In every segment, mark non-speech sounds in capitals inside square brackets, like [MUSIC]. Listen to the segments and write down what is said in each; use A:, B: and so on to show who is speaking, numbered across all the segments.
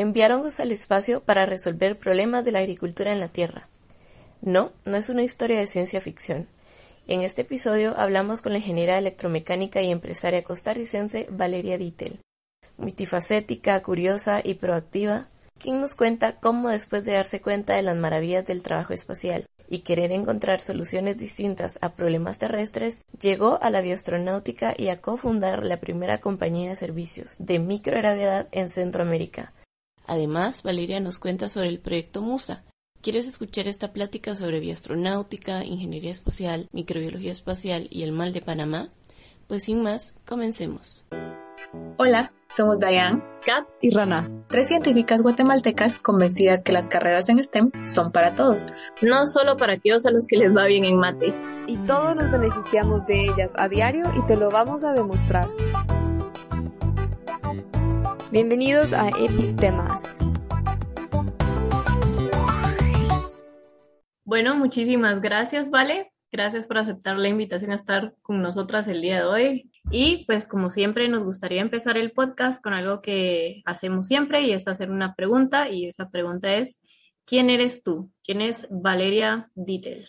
A: Enviar hongos al espacio para resolver problemas de la agricultura en la Tierra. No, no es una historia de ciencia ficción. En este episodio hablamos con la ingeniera electromecánica y empresaria costarricense Valeria Dittel. Multifacética, curiosa y proactiva, quien nos cuenta cómo después de darse cuenta de las maravillas del trabajo espacial y querer encontrar soluciones distintas a problemas terrestres, llegó a la bioastronáutica y a cofundar la primera compañía de servicios de microgravedad en Centroamérica. Además, Valeria nos cuenta sobre el proyecto MUSA, ¿Quieres escuchar esta plática sobre bioastronáutica, ingeniería espacial, microbiología espacial y el mal de Panamá? Pues sin más, comencemos.
B: Hola, somos Diane,
C: Kat y Rana,
B: tres científicas guatemaltecas convencidas que las carreras en STEM son para todos,
C: no solo para aquellos a los que les va bien en mate.
D: Y todos nos beneficiamos de ellas a diario y te lo vamos a demostrar. Bienvenidos a Epistemas
C: Bueno, muchísimas gracias, Vale. Gracias por aceptar la invitación a estar con nosotras el día de hoy. Y pues como siempre nos gustaría empezar el podcast con algo que hacemos siempre y es hacer una pregunta y esa pregunta es, ¿quién eres tú? ¿Quién es Valeria Dittel?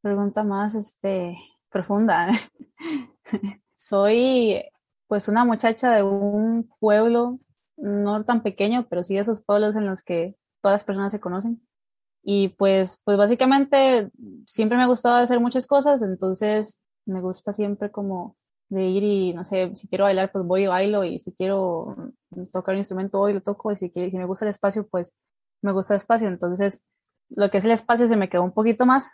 E: Pregunta más este, profunda. [LAUGHS] Soy pues una muchacha de un pueblo no tan pequeño, pero sí de esos pueblos en los que todas las personas se conocen. Y pues, pues básicamente siempre me ha gustado hacer muchas cosas, entonces me gusta siempre como de ir y, no sé, si quiero bailar, pues voy y bailo, y si quiero tocar un instrumento, voy y lo toco, y si, si me gusta el espacio, pues me gusta el espacio. Entonces, lo que es el espacio se me quedó un poquito más,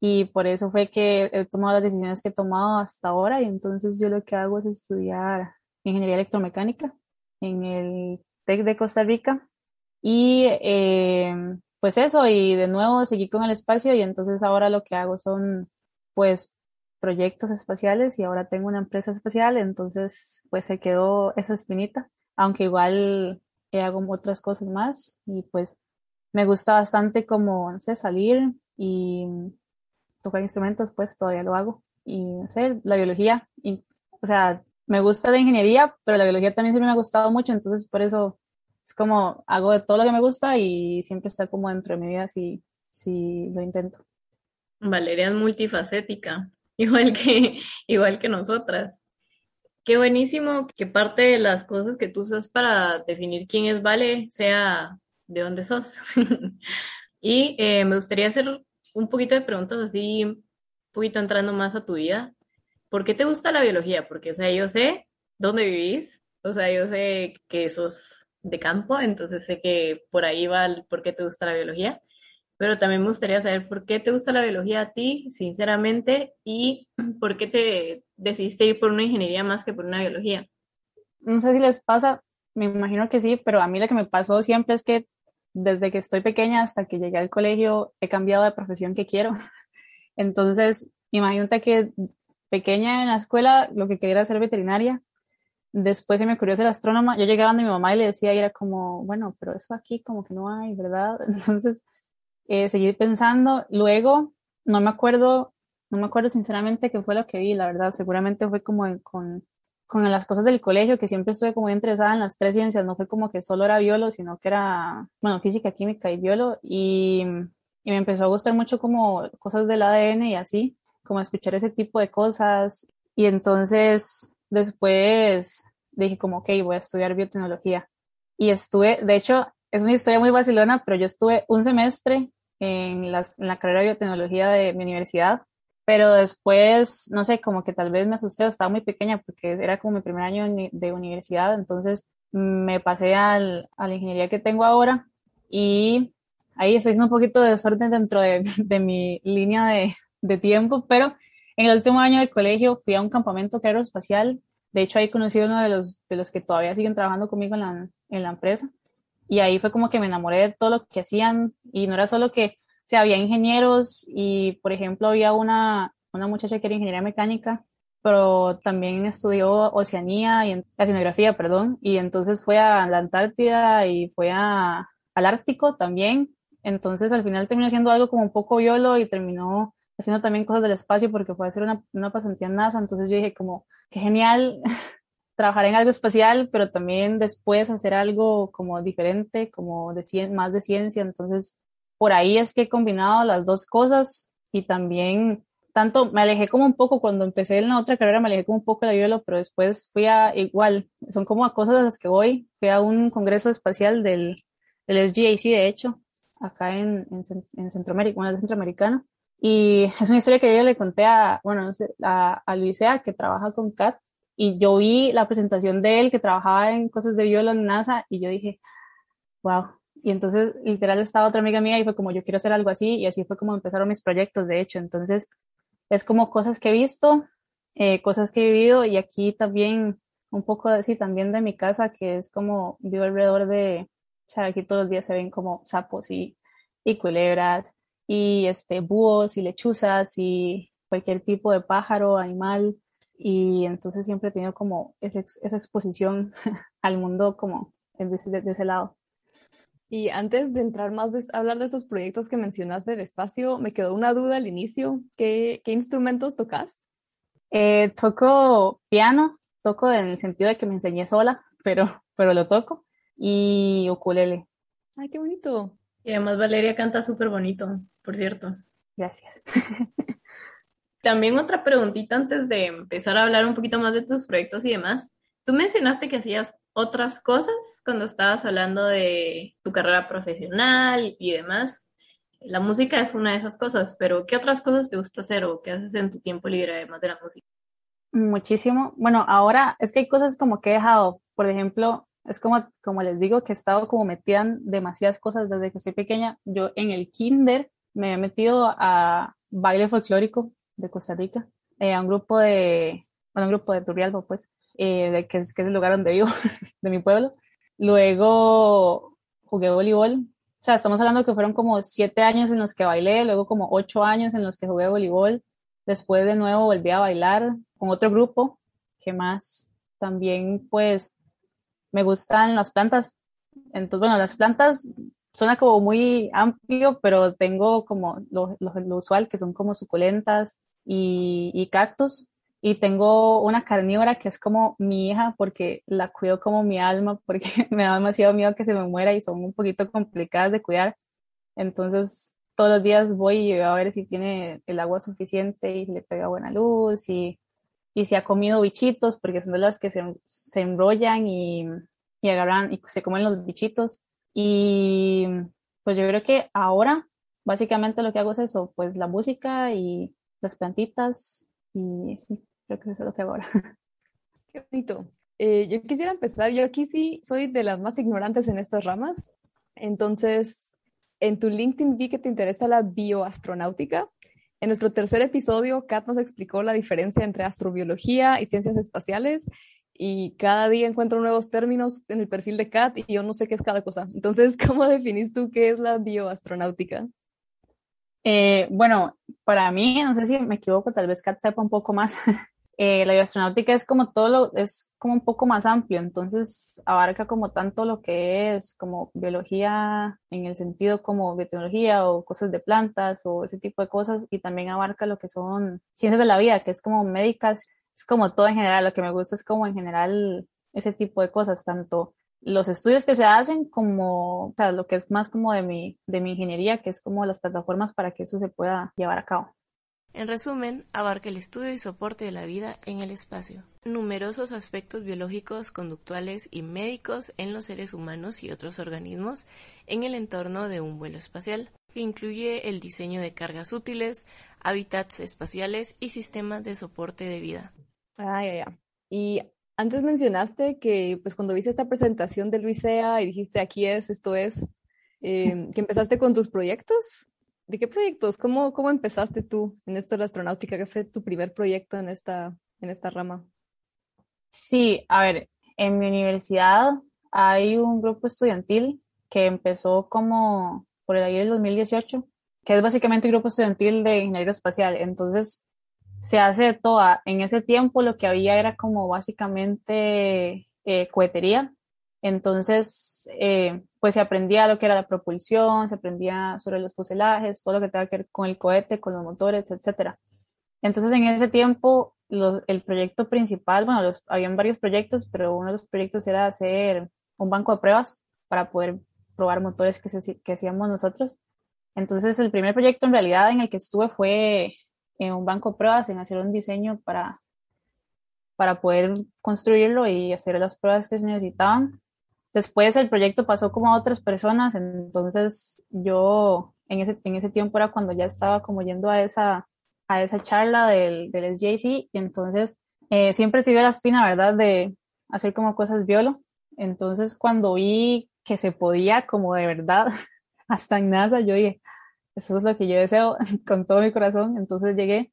E: y por eso fue que he tomado las decisiones que he tomado hasta ahora, y entonces yo lo que hago es estudiar ingeniería electromecánica en el TEC de Costa Rica, y eh, pues eso, y de nuevo seguí con el espacio y entonces ahora lo que hago son pues proyectos espaciales y ahora tengo una empresa espacial, entonces pues se quedó esa espinita, aunque igual hago otras cosas más y pues me gusta bastante como, no sé, salir y tocar instrumentos, pues todavía lo hago. Y no sé, la biología, y, o sea, me gusta la ingeniería, pero la biología también siempre me ha gustado mucho, entonces por eso es como hago de todo lo que me gusta y siempre está como entre mi vida si, si lo intento.
C: Valeria es multifacética, [LAUGHS] igual que, igual que nosotras. Qué buenísimo que parte de las cosas que tú usas para definir quién es Vale sea de dónde sos. [LAUGHS] y eh, me gustaría hacer un poquito de preguntas así, poquito entrando más a tu vida. ¿Por qué te gusta la biología? Porque, o sea, yo sé dónde vivís, o sea, yo sé que sos de campo, entonces sé que por ahí va el por qué te gusta la biología, pero también me gustaría saber por qué te gusta la biología a ti, sinceramente, y [CLEARS THROAT] por qué te decidiste ir por una ingeniería más que por una biología.
E: No sé si les pasa, me imagino que sí, pero a mí lo que me pasó siempre es que desde que estoy pequeña hasta que llegué al colegio he cambiado de profesión que quiero. [LAUGHS] Entonces, imagínate que pequeña en la escuela lo que quería era ser veterinaria Después se me ocurrió ser astrónoma. Yo llegaba donde mi mamá y le decía y era como, bueno, pero eso aquí como que no hay, ¿verdad? [LAUGHS] Entonces eh, seguí pensando. Luego, no me acuerdo, no me acuerdo sinceramente qué fue lo que vi, la verdad. Seguramente fue como con, con las cosas del colegio, que siempre estuve como interesada en las tres ciencias. No fue como que solo era biolo, sino que era, bueno, física, química y biolo. Y, y me empezó a gustar mucho como cosas del ADN y así, como escuchar ese tipo de cosas. Y entonces Después dije como, ok, voy a estudiar biotecnología. Y estuve, de hecho, es una historia muy vacilona, pero yo estuve un semestre en, las, en la carrera de biotecnología de mi universidad, pero después, no sé, como que tal vez me asusté, estaba muy pequeña porque era como mi primer año de universidad, entonces me pasé al, a la ingeniería que tengo ahora y ahí estoy haciendo un poquito de desorden dentro de, [LAUGHS] de mi línea de, de tiempo, pero en el último año de colegio fui a un campamento aeroespacial. De hecho, ahí conocí a uno de los, de los que todavía siguen trabajando conmigo en la, en la empresa. Y ahí fue como que me enamoré de todo lo que hacían. Y no era solo que, o sea, había ingenieros y, por ejemplo, había una, una muchacha que era ingeniería mecánica, pero también estudió Oceanía y Oceanografía, perdón. Y entonces fue a la Antártida y fue a, al Ártico también. Entonces al final terminó siendo algo como un poco violo y terminó haciendo también cosas del espacio porque fue a hacer una, una pasantía en NASA, entonces yo dije como, qué genial [LAUGHS] trabajar en algo espacial, pero también después hacer algo como diferente, como de más de ciencia. Entonces, por ahí es que he combinado las dos cosas y también tanto me alejé como un poco cuando empecé en la otra carrera, me alejé como un poco de la biología, pero después fui a igual, son como a cosas a las que voy, fui a un congreso espacial del, del SGAC, de hecho, acá en, en, Centroamérica, bueno, de. Y es una historia que yo le conté a, bueno, a, a Luisea, que trabaja con CAT, y yo vi la presentación de él que trabajaba en cosas de biólogo en NASA y yo dije, wow. Y entonces literal estaba otra amiga mía y fue como yo quiero hacer algo así y así fue como empezaron mis proyectos, de hecho. Entonces es como cosas que he visto, eh, cosas que he vivido y aquí también un poco así también de mi casa que es como vivo alrededor de, o sea, aquí todos los días se ven como sapos y, y culebras y este búhos y lechuzas y cualquier tipo de pájaro, animal y entonces siempre he tenido como esa, esa exposición [LAUGHS] al mundo como de ese, de ese, lado.
D: Y antes de entrar más de hablar de esos proyectos que mencionaste del espacio, me quedó una duda al inicio. ¿Qué, qué instrumentos tocas?
E: Eh, toco piano, toco en el sentido de que me enseñé sola, [LAUGHS] pero, pero lo toco, y ukulele.
D: ¡Ay, qué bonito!
C: Y además Valeria canta súper bonito, por cierto.
E: Gracias. [LAUGHS]
C: También otra preguntita antes de empezar a hablar un poquito más de tus proyectos y demás. Tú mencionaste que hacías otras cosas cuando estabas hablando de tu carrera profesional y demás. La música es una de esas cosas, pero ¿qué otras cosas te gusta hacer o qué haces en tu tiempo libre además de la música?
E: Muchísimo. Bueno, ahora es que hay cosas como que he dejado, por ejemplo, es como, como les digo, que he estado como metida en demasiadas cosas desde que soy pequeña. Yo en el kinder me he metido a baile folclórico de Costa Rica, eh, a un grupo de, bueno, un grupo de Turrialba, pues, eh, que, es, que es el lugar donde vivo, [LAUGHS] de mi pueblo. Luego jugué voleibol. O sea, estamos hablando que fueron como siete años en los que bailé, luego como ocho años en los que jugué voleibol. Después de nuevo volví a bailar con otro grupo, que más también pues me gustan las plantas. Entonces, bueno, las plantas suena como muy amplio, pero tengo como lo, lo, usual, que son como suculentas y, y, cactus. Y tengo una carnívora que es como mi hija, porque la cuido como mi alma, porque [LAUGHS] me da demasiado miedo que se me muera y son un poquito complicadas de cuidar. Entonces, todos los días voy y veo a ver si tiene el agua suficiente y le pega buena luz y, y si ha comido bichitos, porque son de las que se, se enrollan y, y agarran y se comen los bichitos. Y pues yo creo que ahora básicamente lo que hago es eso, pues la música y las plantitas y sí, creo que eso es lo que hago ahora. [LAUGHS]
D: Qué bonito. Eh, yo quisiera empezar, yo aquí sí soy de las más ignorantes en estas ramas, entonces en tu LinkedIn vi que te interesa la bioastronáutica. En nuestro tercer episodio, Kat nos explicó la diferencia entre astrobiología y ciencias espaciales y cada día encuentro nuevos términos en el perfil de Kat y yo no sé qué es cada cosa. Entonces, [LAUGHS] ¿cómo definís tú qué es la bioastronáutica?
E: Eh, bueno, para mí, no sé si me equivoco, tal vez Kat sepa un poco más. [LAUGHS] eh, la bioastronáutica es como todo lo, es como un poco más amplio, entonces abarca como tanto lo que es como biología en el sentido como biotecnología o cosas de plantas o ese tipo de cosas y también abarca lo que son ciencias de la vida, que es como médicas es como todo en general, lo que me gusta es como en general ese tipo de cosas, tanto los estudios que se hacen como, o sea, lo que es más como de mi, de mi ingeniería, que es como las plataformas para que eso se pueda llevar a cabo.
A: En resumen, abarca el estudio y soporte de la vida en el espacio, numerosos aspectos biológicos, conductuales y médicos en los seres humanos y otros organismos en el entorno de un vuelo espacial, que incluye el diseño de cargas útiles, hábitats espaciales y sistemas de soporte de vida.
D: Ah, ya, ya. Y antes mencionaste que pues cuando viste esta presentación de Luisea y dijiste aquí es, esto es, em, que empezaste con tus proyectos. ¿De qué proyectos? ¿Cómo, ¿Cómo empezaste tú en esto de la astronáutica? ¿Qué fue tu primer proyecto en esta, en esta rama?
E: Sí, a ver, en mi universidad hay un grupo estudiantil que empezó como por el año del 2018, que es básicamente un grupo estudiantil de ingeniería espacial. Entonces, se hace de toda. En ese tiempo lo que había era como básicamente eh, cohetería. Entonces, eh, pues se aprendía lo que era la propulsión, se aprendía sobre los fuselajes, todo lo que tenga que ver con el cohete, con los motores, etc. Entonces, en ese tiempo, el proyecto principal, bueno, los, habían varios proyectos, pero uno de los proyectos era hacer un banco de pruebas para poder probar motores que, se, que hacíamos nosotros. Entonces, el primer proyecto en realidad en el que estuve fue en un banco de pruebas, en hacer un diseño para, para poder construirlo y hacer las pruebas que se necesitaban. Después el proyecto pasó como a otras personas, entonces yo en ese, en ese tiempo era cuando ya estaba como yendo a esa, a esa charla del, del SJC y entonces eh, siempre tuve la espina, ¿verdad?, de hacer como cosas biolo. Entonces cuando vi que se podía como de verdad, [LAUGHS] hasta en NASA, yo dije, eso es lo que yo deseo [LAUGHS] con todo mi corazón. Entonces llegué,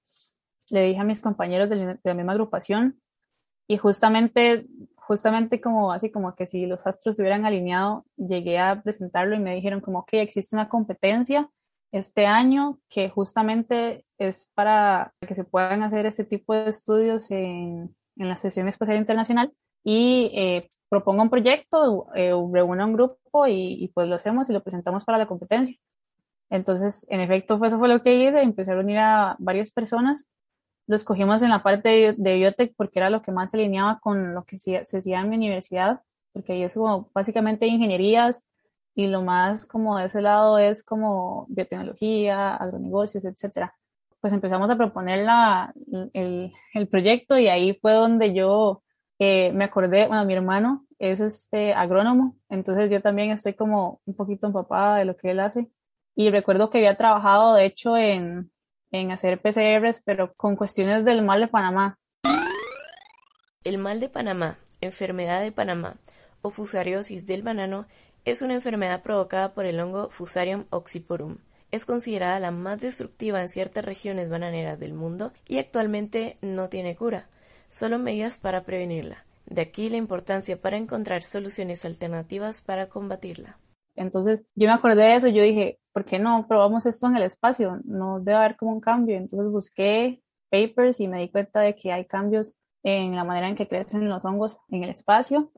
E: le dije a mis compañeros de la misma agrupación y justamente justamente como así como que si los astros se hubieran alineado, llegué a presentarlo y me dijeron como que existe una competencia este año que justamente es para que se puedan hacer este tipo de estudios en, en la sesión espacial internacional y eh, proponga un proyecto, eh, un grupo y, pues lo hacemos y lo presentamos para la competencia. Entonces, en efecto, eso fue lo que hice, empecé a reunir a varias personas lo escogimos en la parte de, biotech porque era lo que más se alineaba con lo que se, hacía en mi universidad, porque ahí es como básicamente ingenierías y lo más como de ese lado es como biotecnología, agronegocios, etcétera. Pues empezamos a proponer la, el, el, proyecto y ahí fue donde yo eh, me acordé, bueno, mi hermano es este agrónomo, entonces yo también estoy como un poquito empapada de lo que él hace. Y recuerdo que había trabajado, de hecho, en, en hacer PCRs, pero con cuestiones del mal de Panamá.
A: El mal de Panamá, enfermedad de Panamá o fusariosis del banano es una enfermedad provocada por el hongo Fusarium oxyporum. Es considerada la más destructiva en ciertas regiones bananeras del mundo y actualmente no tiene cura, solo medidas para prevenirla. De aquí la importancia para encontrar soluciones alternativas para combatirla.
E: Entonces yo me acordé de eso y yo dije, ¿por qué no probamos esto en el espacio? No debe haber como un cambio. Entonces busqué papers y me di cuenta de que hay cambios en la manera en que crecen los hongos en el espacio.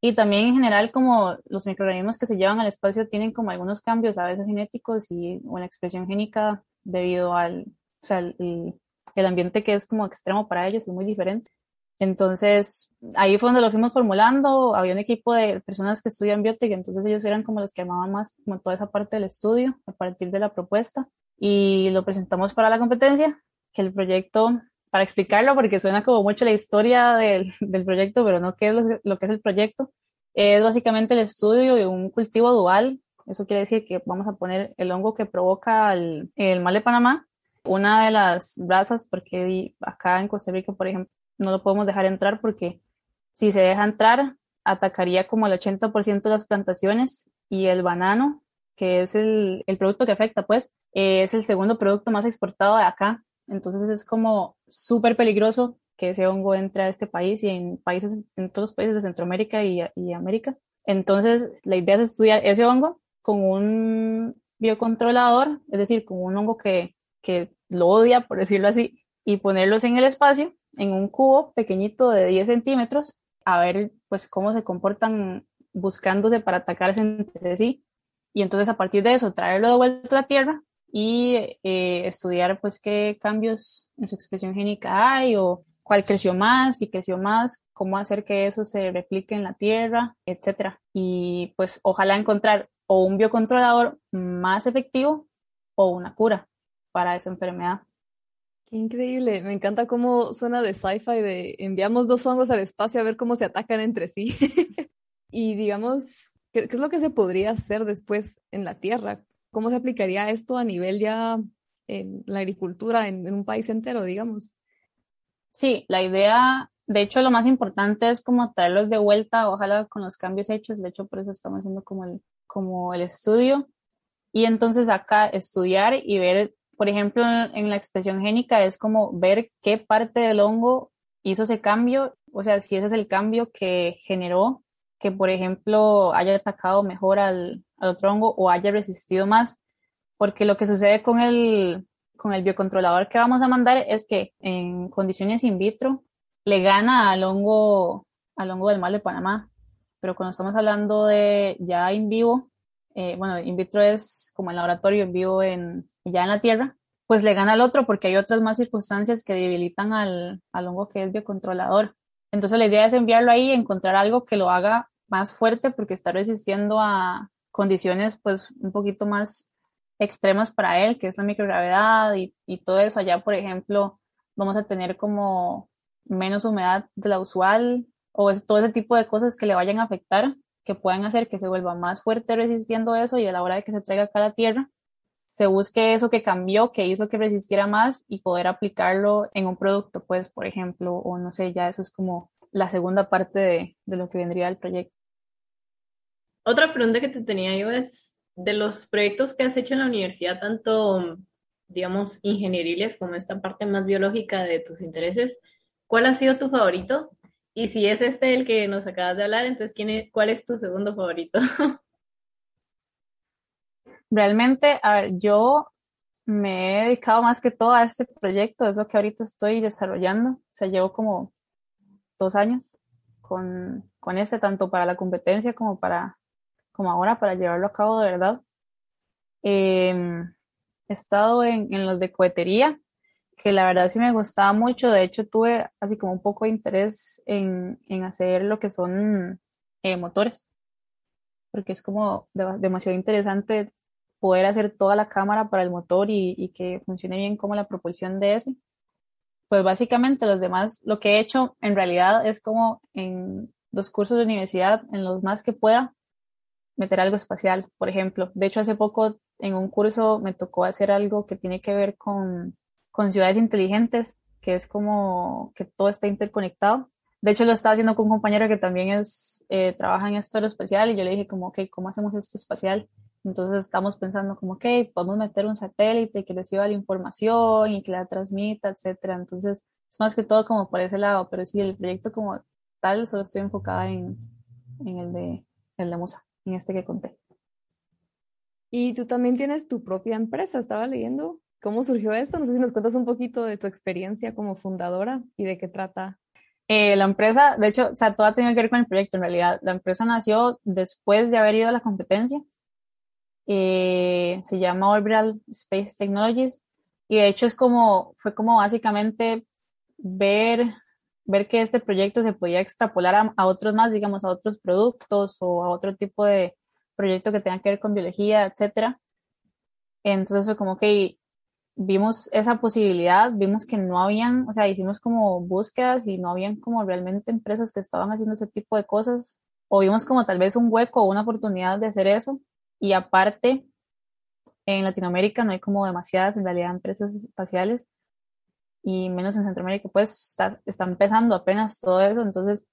E: Y también en general como los microorganismos que se llevan al espacio tienen como algunos cambios a veces genéticos y o la expresión génica debido al o sea, el, el ambiente que es como extremo para ellos es muy diferente. Entonces, ahí fue donde lo fuimos formulando. Había un equipo de personas que estudian biotech, entonces ellos eran como los que amaban más como toda esa parte del estudio a partir de la propuesta. Y lo presentamos para la competencia, que el proyecto, para explicarlo, porque suena como mucho la historia del, del proyecto, pero no qué es lo, lo, que es el proyecto, es básicamente el estudio de un cultivo dual. Eso quiere decir que vamos a poner el hongo que provoca el, el mal de Panamá. Una de las brasas, porque acá en Costa Rica, por ejemplo, no lo podemos dejar entrar porque si se deja entrar, atacaría como el 80% de las plantaciones y el banano, que es el, producto que afecta, pues, es el segundo producto más exportado de acá. Entonces es como súper peligroso que ese hongo entre a este país y en países, en todos los países de Centroamérica y, y América. Entonces la idea es estudiar ese hongo con un biocontrolador, es decir, con un hongo que, que lo odia, por decirlo así, y ponerlos en el espacio en un cubo pequeñito de 10 centímetros a ver pues cómo se comportan buscándose para atacarse entre sí y entonces a partir de eso traerlo de vuelta a la Tierra y eh, estudiar pues qué cambios en su expresión génica hay o cuál creció más, si creció más, cómo hacer que eso se replique en la Tierra, etcétera. Y pues ojalá encontrar o un biocontrolador más efectivo o una cura para esa enfermedad.
D: Increíble, me encanta cómo suena de sci-fi de enviamos dos hongos al espacio a ver cómo se atacan entre sí. [LAUGHS] y digamos, ¿qué, ¿qué, es lo que se podría hacer después en la Tierra? ¿Cómo se aplicaría esto a nivel ya en la agricultura en, en un país entero, digamos?
E: Sí, la idea, de hecho, lo más importante es como traerlos de vuelta, ojalá con los cambios hechos, de hecho, por eso estamos haciendo como el, como el estudio. Y entonces acá estudiar y ver por ejemplo, en la expresión génica es como ver qué parte del hongo hizo ese cambio, o sea, si ese es el cambio que generó que, por ejemplo, haya atacado mejor al, otro hongo o haya resistido más, porque lo que sucede con el, con el biocontrolador que vamos a mandar es que en condiciones in vitro le gana al hongo, al hongo del mal de Panamá, pero cuando estamos hablando de ya in vivo, eh, bueno, in vitro es como el laboratorio, en vivo en, ya en la Tierra, pues le gana al otro porque hay otras más circunstancias que debilitan al, al hongo que es biocontrolador. Entonces la idea es enviarlo ahí y encontrar algo que lo haga más fuerte porque está resistiendo a condiciones pues un poquito más extremas para él, que es la microgravedad y, y todo eso. Allá, por ejemplo, vamos a tener como menos humedad de la usual o todo ese tipo de cosas que le vayan a afectar, que puedan hacer que se vuelva más fuerte resistiendo eso y a la hora de que se traiga acá a la Tierra, se busque eso que cambió, que hizo que resistiera más y poder aplicarlo en un producto, pues, por ejemplo, o no sé, ya eso es como la segunda parte de, de lo que vendría el proyecto.
C: Otra pregunta que te tenía yo es, de los proyectos que has hecho en la universidad, tanto, digamos, ingenieriles como esta parte más biológica de tus intereses, ¿cuál ha sido tu favorito? Y si es este el que nos acabas de hablar, entonces, ¿quién es, ¿cuál es tu segundo favorito? [LAUGHS]
E: Realmente, a ver, yo me he dedicado más que todo a este proyecto, es lo que ahorita estoy desarrollando. O sea, llevo como dos años con, con este, tanto para la competencia como para como ahora, para llevarlo a cabo de verdad. Em, he estado en, en los de cohetería, que la verdad sí me gustaba mucho. De hecho, tuve así como un poco de interés en, en hacer lo que son eh, motores, porque es como de, demasiado interesante poder hacer toda la cámara para el motor y, y, que funcione bien como la propulsión de ese. Pues básicamente los demás, lo que he hecho en realidad es como en dos cursos de universidad, en los más que pueda, meter algo espacial, por ejemplo. De hecho, hace poco en un curso me tocó hacer algo que tiene que ver con, con ciudades inteligentes, que es como que todo está interconectado. De hecho, lo estaba haciendo con un compañero que también es, eh, trabaja en esto espacial y yo le dije como, ok, ¿cómo hacemos esto espacial? Entonces estamos pensando como, ok, podemos meter un satélite que reciba la información y que la transmita, etcétera. Entonces, es más que todo como por ese lado, pero sí, el proyecto como tal, solo estoy enfocada en, en el de, el de Musa en este que conté.
D: Y tú también tienes tu propia empresa, estaba leyendo. ¿Cómo surgió esto? No sé si nos cuentas un poquito de tu experiencia como fundadora y de qué trata.
E: Eh, la empresa, de hecho, o sea, todo ha tenido que ver con el proyecto en realidad. La empresa nació después de haber ido a la competencia. Eh, se llama Orbital Space Technologies y de hecho es como, fue como básicamente ver ver que este proyecto se podía extrapolar a, a, otros más, digamos, a otros productos o a otro tipo de proyecto que tenga que ver con biología, etcétera. Entonces fue como que vimos esa posibilidad, vimos que no habían, o sea, hicimos como búsquedas y no habían como realmente empresas que estaban haciendo ese tipo de cosas, o vimos como tal vez un hueco o una oportunidad de hacer eso. Y aparte, en Latinoamérica no hay como demasiadas en realidad empresas espaciales y menos en Centroamérica, pues está, está empezando apenas todo eso, entonces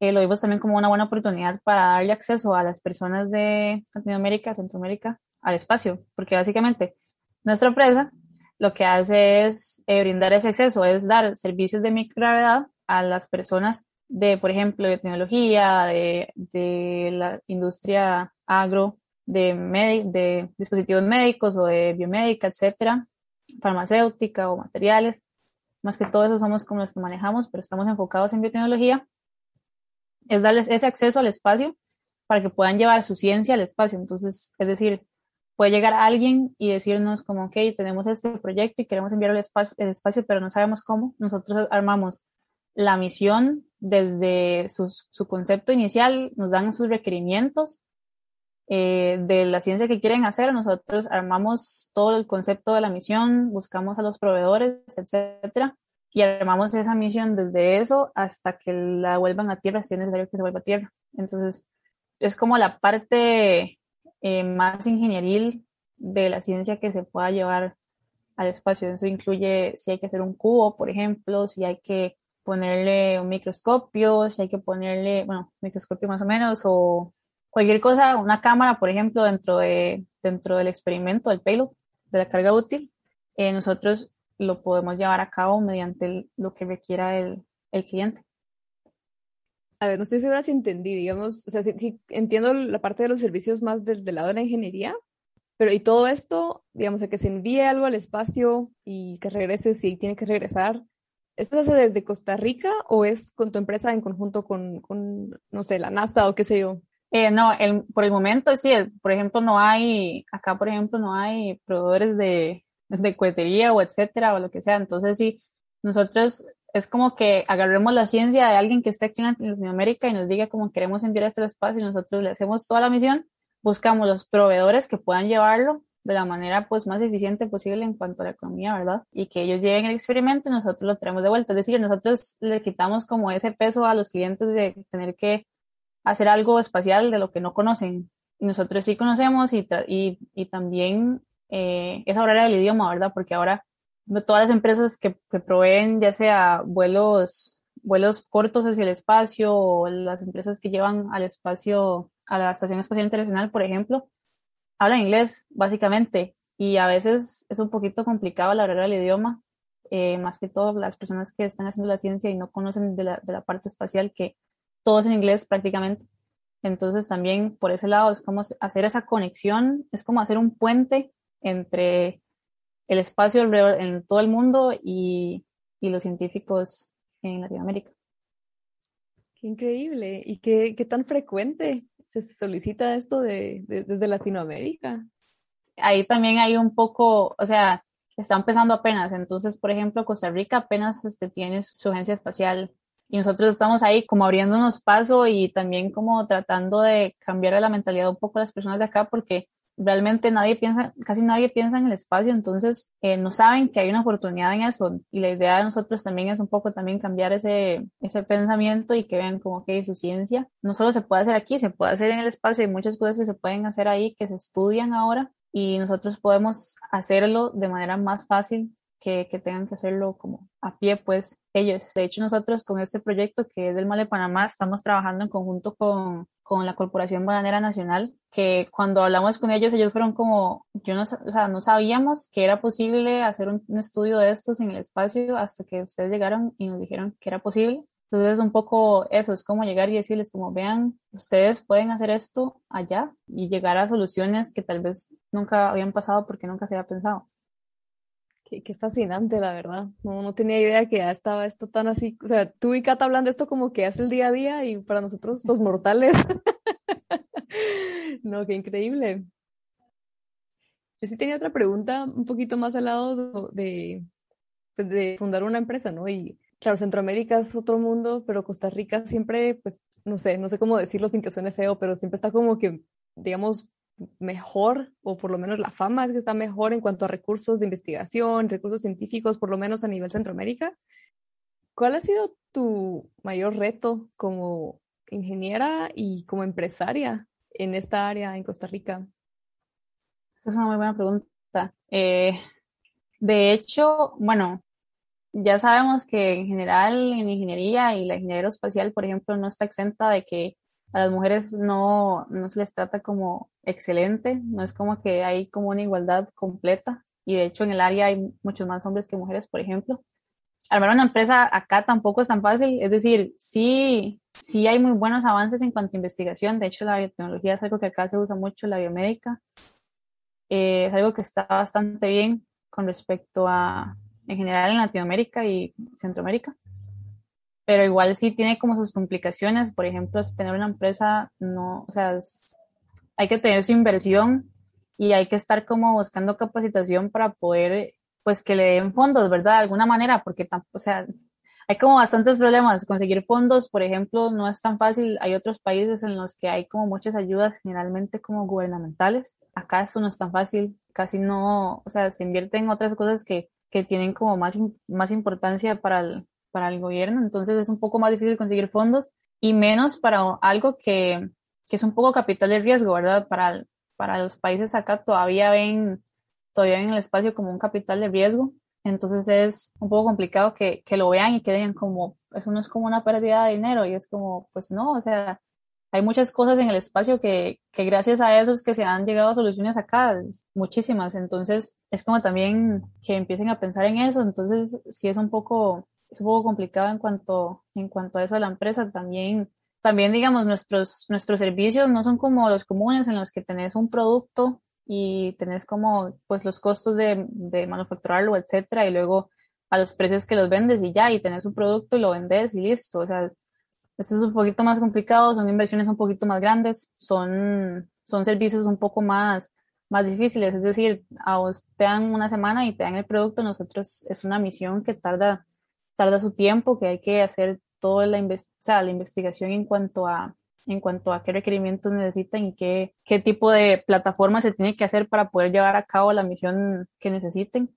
E: eh, lo vimos también como una buena oportunidad para darle acceso a las personas de Latinoamérica, Centroamérica, al espacio, porque básicamente nuestra empresa lo que hace es eh, brindar ese acceso, es dar servicios de microgravedad a las personas de, por ejemplo, de tecnología, de, de la industria agro, de, de dispositivos médicos o de biomédica, etcétera, farmacéutica o materiales, más que todo eso somos como los que manejamos, pero estamos enfocados en biotecnología, es darles ese acceso al espacio para que puedan llevar su ciencia al espacio. Entonces, es decir, puede llegar alguien y decirnos como, ok, tenemos este proyecto y queremos enviar al espacio, el espacio, pero no sabemos cómo. Nosotros armamos la misión desde su, su concepto inicial, nos dan sus requerimientos eh, de la ciencia que quieren hacer, nosotros armamos todo el concepto de la misión, buscamos a los proveedores, etcétera, y armamos esa misión desde eso hasta que la vuelvan a tierra, si es necesario que se vuelva a tierra. Entonces, es como la parte eh, más ingenieril de la ciencia que se pueda llevar al espacio. Eso incluye si hay que hacer un cubo, por ejemplo, si hay que ponerle un microscopio, si hay que ponerle, bueno, microscopio más o menos, o cualquier cosa, una cámara, por ejemplo, dentro, de, dentro del experimento, del payload, de la carga útil, eh, nosotros lo podemos llevar a cabo mediante el, lo que requiera el, el, cliente.
D: A ver, no estoy segura si entendí, digamos, o sea, si, si entiendo la parte de los servicios más del, del, lado de la ingeniería, pero y todo esto, digamos, a que se envíe algo al espacio y que regrese si tiene que regresar, ¿esto se hace desde Costa Rica o es con tu empresa en conjunto con, con no sé, la NASA o qué sé yo?
E: Eh, no, el, por el momento sí, por ejemplo, no hay, acá por ejemplo no hay proveedores de, de cohetería o etcétera o lo que sea. Entonces sí, nosotros es como que agarremos la ciencia de alguien que esté aquí en Latinoamérica y nos diga cómo queremos enviar este espacio y nosotros le hacemos toda la misión, buscamos los proveedores que puedan llevarlo de la manera pues más eficiente posible en cuanto a la economía, ¿verdad? Y que ellos lleven el experimento y nosotros lo traemos de vuelta. Es decir, nosotros le quitamos como ese peso a los clientes de tener que hacer algo espacial de lo que no conocen. Y nosotros sí conocemos y, y, y también eh, esa barrera del idioma, ¿verdad? Porque ahora todas las empresas que, que, proveen ya sea vuelos, vuelos cortos hacia el espacio o las empresas que llevan al espacio, a la Estación Espacial Internacional, por ejemplo, hablan inglés, básicamente, y a veces es un poquito complicado la barrera del idioma, eh, más que todo las personas que están haciendo la ciencia y no conocen de la, de la parte espacial, que todo es en inglés prácticamente. Entonces también por ese lado es como hacer esa conexión, es como hacer un puente entre el espacio en todo el mundo y, y los científicos en Latinoamérica.
D: Qué increíble. ¿Y qué, qué tan frecuente se solicita esto de, de, desde Latinoamérica?
E: Ahí también hay un poco, o sea, está empezando apenas. Entonces, por ejemplo, Costa Rica apenas este, tiene su agencia espacial y nosotros estamos ahí como abriéndonos paso y también como tratando de cambiar la mentalidad un poco de las personas de acá porque realmente nadie piensa, casi nadie piensa en el espacio, entonces eh, no saben que hay una oportunidad en eso y la idea de nosotros también es un poco también cambiar ese, ese pensamiento y que vean como que su ciencia. No solo se puede hacer aquí, se puede hacer en el espacio, hay muchas cosas que se pueden hacer ahí que se estudian ahora y nosotros podemos hacerlo de manera más fácil que, tengan que hacerlo como a pie, pues ellos. De hecho, nosotros con este proyecto que es del Male Panamá estamos trabajando en conjunto con, con la Corporación Bananera Nacional, que cuando hablamos con ellos, ellos fueron como, yo no, o sea, no sabíamos que era posible hacer un, un estudio de estos en el espacio hasta que ustedes llegaron y nos dijeron que era posible. Entonces, un poco eso, es como llegar y decirles, como vean, ustedes pueden hacer esto allá y llegar a soluciones que tal vez nunca habían pasado porque nunca se había pensado.
D: Qué, qué, fascinante, la verdad. No, tenía idea que ya estaba esto tan así. O sea, tú y Cata hablando de esto como que es el día a día y para nosotros los mortales. [LAUGHS] no, qué increíble. Yo sí tenía otra pregunta un poquito más al lado de, pues de fundar una empresa, ¿no? Y claro, Centroamérica es otro mundo, pero Costa Rica siempre, pues, no sé, no sé cómo decirlo sin que suene feo, pero siempre está como que, digamos, mejor, o por lo menos la fama es que está mejor en cuanto a recursos de investigación, recursos científicos, por lo menos a nivel Centroamérica. ¿Cuál ha sido tu mayor reto como ingeniera y como empresaria en esta área en Costa Rica?
E: Esa es una muy buena pregunta. Eh, de hecho, bueno, ya sabemos que en general en ingeniería y la ingeniería aeroespacial, por ejemplo, no está exenta de que a las mujeres no, no se les trata como excelente, no es como que hay como una igualdad completa. Y de hecho en el área hay muchos más hombres que mujeres, por ejemplo. Armar una empresa acá tampoco es tan fácil, es decir, sí, sí hay muy buenos avances en cuanto a investigación, de hecho la biotecnología es algo que acá se usa mucho, la biomédica, eh, es algo que está bastante bien con respecto a, en general en Latinoamérica y Centroamérica pero igual sí tiene como sus complicaciones. Por ejemplo, si tener una empresa, no, o sea, hay que tener su inversión y hay que estar como buscando capacitación para poder, pues, que le den fondos, ¿verdad? De alguna manera, porque, o sea, hay como bastantes problemas. Conseguir fondos, por ejemplo, no es tan fácil. Hay otros países en los que hay como muchas ayudas, generalmente como gubernamentales. Acá eso no es tan fácil. Casi no, o sea, se invierte en otras cosas que, que tienen como más, más importancia para el, para el gobierno, entonces es un poco más difícil conseguir fondos y menos para algo que, que es un poco capital de riesgo, ¿verdad? Para, para los países acá todavía ven, todavía ven el espacio como un capital de riesgo, entonces es un poco complicado que, que lo vean y que digan como, eso no es como una pérdida de dinero y es como, pues no, o sea, hay muchas cosas en el espacio que, que gracias a eso es que se han llegado a soluciones acá, muchísimas. Entonces, es como también que empiecen a pensar en eso. Entonces, sí es un poco, es un poco complicado en cuanto, en cuanto a eso de la empresa. También, también, digamos, nuestros, nuestros servicios no son como los comunes en los que tenés un producto y tenés como, pues, los costos de, de manufacturarlo, etcétera, y luego a los precios que los vendes y ya, y tenés un producto y lo vendes y listo. O sea, esto es un poquito más complicado, son inversiones un poquito más grandes, son, son servicios un poco más, más difíciles. Es decir, a vos te dan una semana y te dan el producto, nosotros es una misión que tarda, tarda su tiempo, que hay que hacer toda la, la investigación en cuanto a en cuanto a qué requerimientos necesitan y qué, qué tipo de plataforma se tiene que hacer para poder llevar a cabo la misión que necesiten.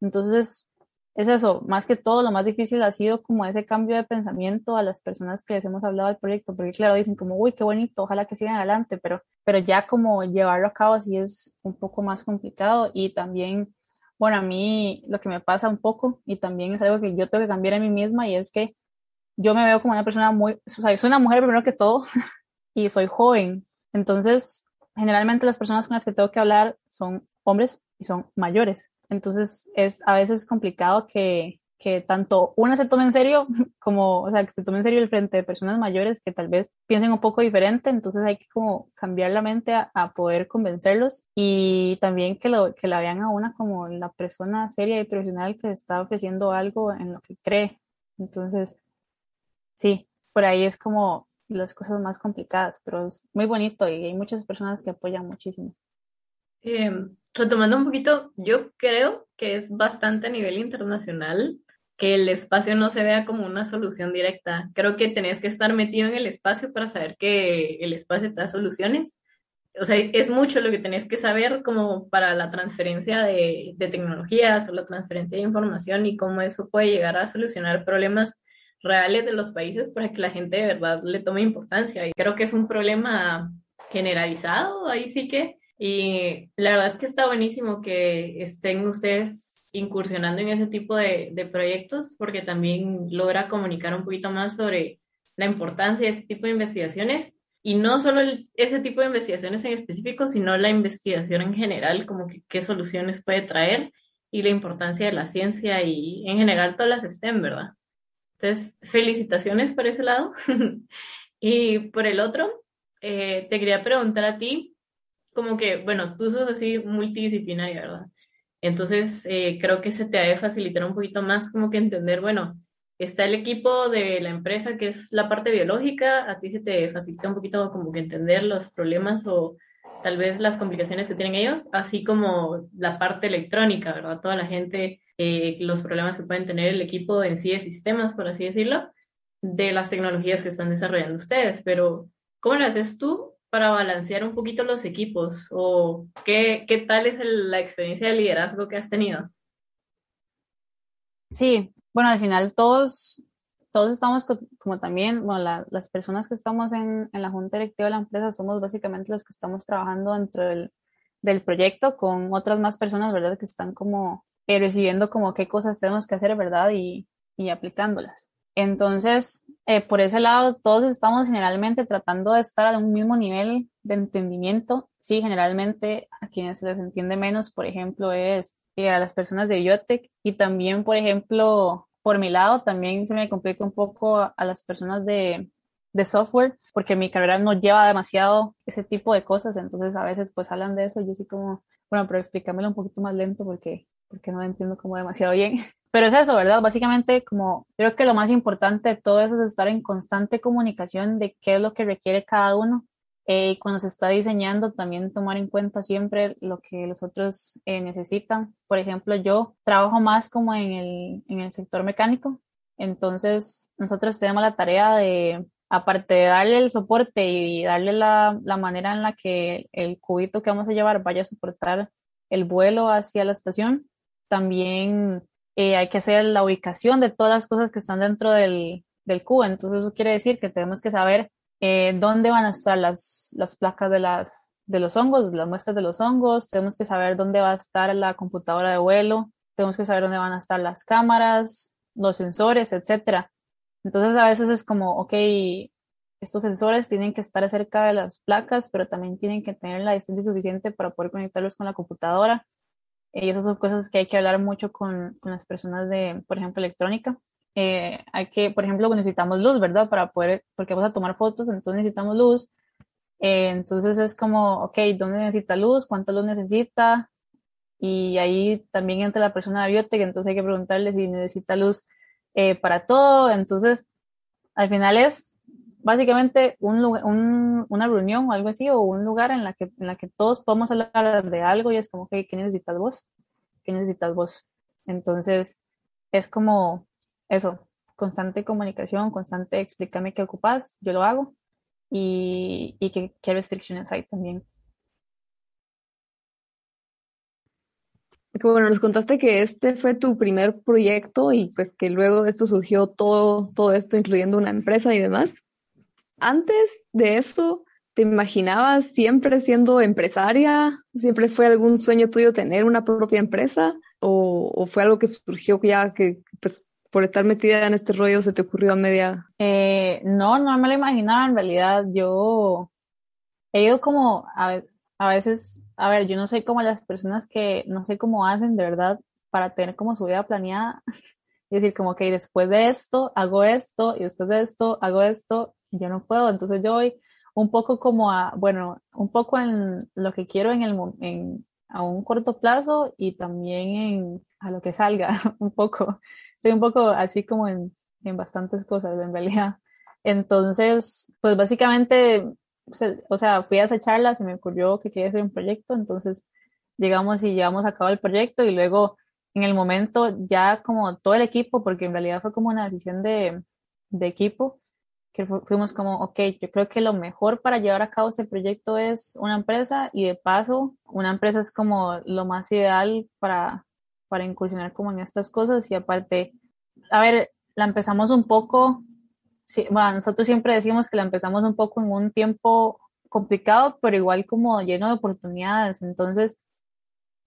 E: Entonces, es eso, más que todo, lo más difícil ha sido como ese cambio de pensamiento a las personas que les hemos hablado del proyecto, porque claro, dicen como, uy, qué bonito, ojalá que sigan adelante, pero, pero ya como llevarlo a cabo sí es un poco más complicado y también, bueno, a mí lo que me pasa un poco y también es algo que yo tengo que cambiar en mí misma y es que yo me veo como una persona muy, o sea, soy una mujer primero que todo [LAUGHS] y soy joven, entonces generalmente las personas con las que tengo que hablar son hombres y son mayores. Entonces es a veces complicado que, que tanto una se tome en serio [LAUGHS] como, o sea, que se tome en serio el frente de personas mayores que tal vez piensen un poco diferente, entonces hay que como cambiar la mente a, poder convencerlos y también que, lo, que la vean a una como la persona seria y profesional que está ofreciendo algo en lo que cree. Entonces, sí, por ahí es como las cosas más complicadas, pero es muy bonito y hay muchas personas que apoyan muchísimo.
C: Eh, retomando un poquito, yo creo que es bastante a nivel internacional que el espacio no se vea como una solución directa. Creo que tenés que estar metido en el espacio para saber que el espacio te da soluciones. O sea, es mucho lo que tenés que saber como para la transferencia de, de tecnologías o la transferencia de información y cómo eso puede llegar a solucionar problemas reales de los países para que la gente de verdad le tome importancia. Y creo que es un problema generalizado, ahí sí que y la verdad es que está buenísimo que estén ustedes incursionando en ese tipo de, proyectos porque también logra comunicar un poquito más sobre la importancia de ese tipo de investigaciones y no solo ese tipo de investigaciones en específico, sino la investigación en general, como que, qué soluciones puede traer y la importancia de la ciencia y en general todas las STEM, ¿verdad? Entonces, felicitaciones por ese lado. [LAUGHS] y por el otro, eh, te quería preguntar a ti, como que, bueno, tú sos así multidisciplinaria, ¿verdad? Entonces, eh, creo que se te ha de un poquito más como que entender, bueno, está el equipo de la empresa que es la parte biológica, a ti se te facilita un poquito como que entender los problemas o tal vez las complicaciones que tienen ellos, así como la parte electrónica, ¿verdad? Toda la gente, eh, los problemas que pueden tener el equipo en sí de sistemas, por así decirlo, de las tecnologías que están desarrollando ustedes, pero ¿cómo lo haces tú para balancear un poquito los equipos? ¿O qué, qué tal es la experiencia de liderazgo que has tenido?
E: Sí, bueno, al final todos, todos estamos como también, bueno, las personas que estamos en, en, la junta directiva de la empresa somos básicamente los que estamos trabajando dentro del, del proyecto con otras más personas, ¿verdad? Que están como eh, recibiendo como qué cosas tenemos que hacer, ¿verdad? Y, y aplicándolas. Entonces, eh, por ese lado, todos estamos generalmente tratando de estar a un mismo nivel de entendimiento. Sí, generalmente a quienes se les entiende menos, por ejemplo, es eh, a las personas de biotech y también, por ejemplo, por mi lado, también se me complica un poco a, las personas de, de software, porque mi carrera no lleva demasiado ese tipo de cosas, entonces a veces pues hablan de eso yo sí como, bueno, pero explícamelo un poquito más lento porque, porque no entiendo como demasiado bien. Pero es eso, ¿verdad? Básicamente, como creo que lo más importante de todo eso es estar en constante comunicación de qué es lo que requiere cada uno. Eh, cuando se está diseñando, también tomar en cuenta siempre lo que los otros eh, necesitan. Por ejemplo, yo trabajo más como en el, en el sector mecánico. Entonces, nosotros tenemos la tarea de, aparte de darle el soporte y darle la, la manera en la que el cubito que vamos a llevar vaya a soportar el vuelo hacia la estación, también eh, hay que hacer la ubicación de todas las cosas que están dentro del, del cubo. Entonces eso quiere decir que tenemos que saber eh, dónde van a estar las, las placas de, las, de los hongos, las muestras de los hongos, tenemos que saber dónde va a estar la computadora de vuelo, tenemos que saber dónde van a estar las cámaras, los sensores, etcétera. Entonces a veces es como, ok, estos sensores tienen que estar cerca de las placas, pero también tienen que tener la distancia suficiente para poder conectarlos con la computadora. Y esas son cosas que hay que hablar mucho con, con las personas de, por ejemplo, electrónica. Eh, hay que, por ejemplo, necesitamos luz, ¿verdad? Para poder, porque vamos a tomar fotos, entonces necesitamos luz. Eh, entonces es como, ok, ¿dónde necesita luz? ¿Cuánta luz necesita? Y ahí también entra la persona de biotech, entonces hay que preguntarle si necesita luz eh, para todo. Entonces, al final es básicamente un, un, una reunión o algo así, o un lugar en la que, en la que todos podemos hablar de algo y es como, ¿qué necesitas vos? ¿Qué necesitas vos? Entonces, es como eso, constante comunicación, constante explícame qué ocupas, yo lo hago y, y qué, qué restricciones hay también.
D: Bueno, nos contaste que este fue tu primer proyecto y pues que luego de esto surgió todo, todo esto, incluyendo una empresa y demás. Antes de eso, ¿te imaginabas siempre siendo empresaria? ¿Siempre fue algún sueño tuyo tener una propia empresa? ¿O, fue algo que surgió ya que pues por estar metida en este rollo se te ocurrió a media?
E: Eh, no, no me lo imaginaba en realidad. Yo he ido como, a, a veces a ver, yo no soy como las personas que no sé cómo hacen de verdad para tener como su vida planeada [LAUGHS] y decir como que después de esto hago esto y después de esto hago esto, yo no puedo. Entonces yo voy un poco como a, bueno, un poco en lo que quiero en el en, a un corto plazo y también en a lo que salga, [LAUGHS] un poco. Soy un poco así como en, en bastantes cosas en realidad. Entonces, pues básicamente o sea, fui a esa charla, se me ocurrió que quería hacer un proyecto, entonces llegamos y llevamos a cabo el proyecto y luego en el momento ya como todo el equipo, porque en realidad fue como una decisión de, de equipo, que fuimos como, ok, yo creo que lo mejor para llevar a cabo este proyecto es una empresa y de paso, una empresa es como lo más ideal para, para incursionar como en estas cosas y aparte, a ver, la empezamos un poco bueno, nosotros siempre decimos que la empezamos un poco en un tiempo complicado, pero igual como lleno de oportunidades. Entonces,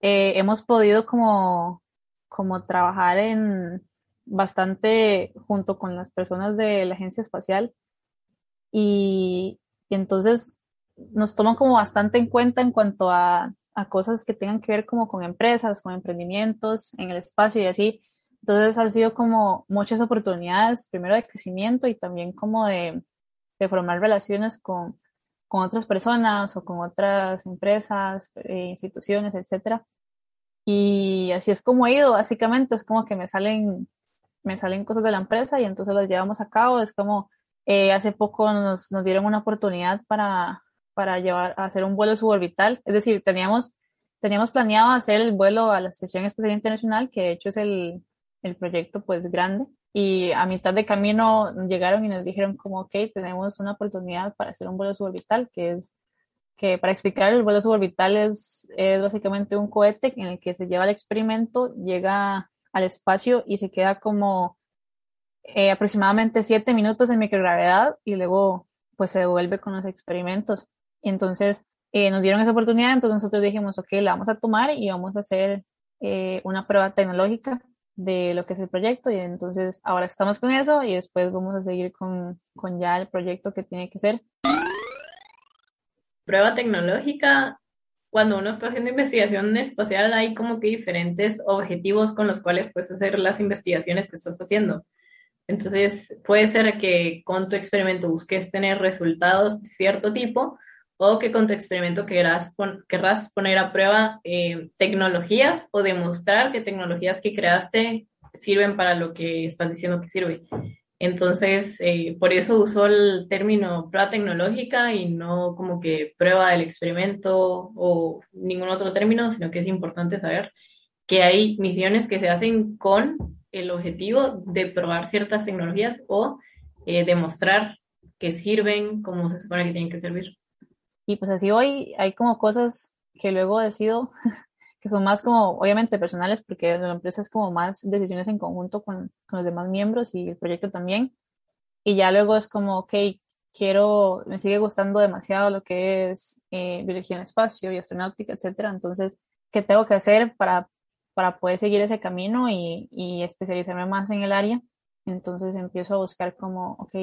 E: eh, hemos podido como, como trabajar en bastante junto con las personas de la agencia espacial y, entonces nos toman como bastante en cuenta en cuanto a, cosas que tengan que ver como con empresas, con emprendimientos en el espacio y así. Entonces han sido como muchas oportunidades, primero de crecimiento y también como de, formar relaciones con, con, otras personas o con otras empresas, eh, instituciones, etc. Y así es como he ido, básicamente, es como que me salen, me salen cosas de la empresa y entonces las llevamos a cabo. Es como, eh, hace poco nos, nos dieron una oportunidad para, para llevar, hacer un vuelo suborbital, es decir, teníamos, teníamos planeado hacer el vuelo a la Estación Espacial Internacional, que de hecho es el, el proyecto pues grande y a mitad de camino llegaron y nos dijeron como, ok, tenemos una oportunidad para hacer un vuelo suborbital, que es que para explicar el vuelo suborbital es, es básicamente un cohete en el que se lleva el experimento, llega al espacio y se queda como eh, aproximadamente siete minutos en microgravedad y luego pues se devuelve con los experimentos. Y entonces eh, nos dieron esa oportunidad, entonces nosotros dijimos, ok, la vamos a tomar y vamos a hacer eh, una prueba tecnológica de lo que es el proyecto y entonces ahora estamos con eso y después vamos a seguir con, con ya el proyecto que tiene que ser.
C: Prueba tecnológica, cuando uno está haciendo investigación espacial hay como que diferentes objetivos con los cuales puedes hacer las investigaciones que estás haciendo. Entonces puede ser que con tu experimento busques tener resultados de cierto tipo o que con tu experimento querrás, querrás poner a prueba eh, tecnologías o demostrar que tecnologías que creaste sirven para lo que estás diciendo que sirve. Entonces, eh, por eso usó el término prueba tecnológica y no como que prueba del experimento o ningún otro término, sino que es importante saber que hay misiones que se hacen con el objetivo de probar ciertas tecnologías o eh, demostrar que sirven como se supone que tienen que servir.
E: Y pues así hoy hay como cosas que luego decido [LAUGHS] que son más como, obviamente, personales, porque la empresa es como más decisiones en conjunto con, con los demás miembros y el proyecto también. Y ya luego es como, ok, quiero, me sigue gustando demasiado lo que es eh, biología en espacio y astronáutica, etcétera. Entonces, ¿qué tengo que hacer para, para poder seguir ese camino y, y especializarme más en el área? Entonces empiezo a buscar como, ok,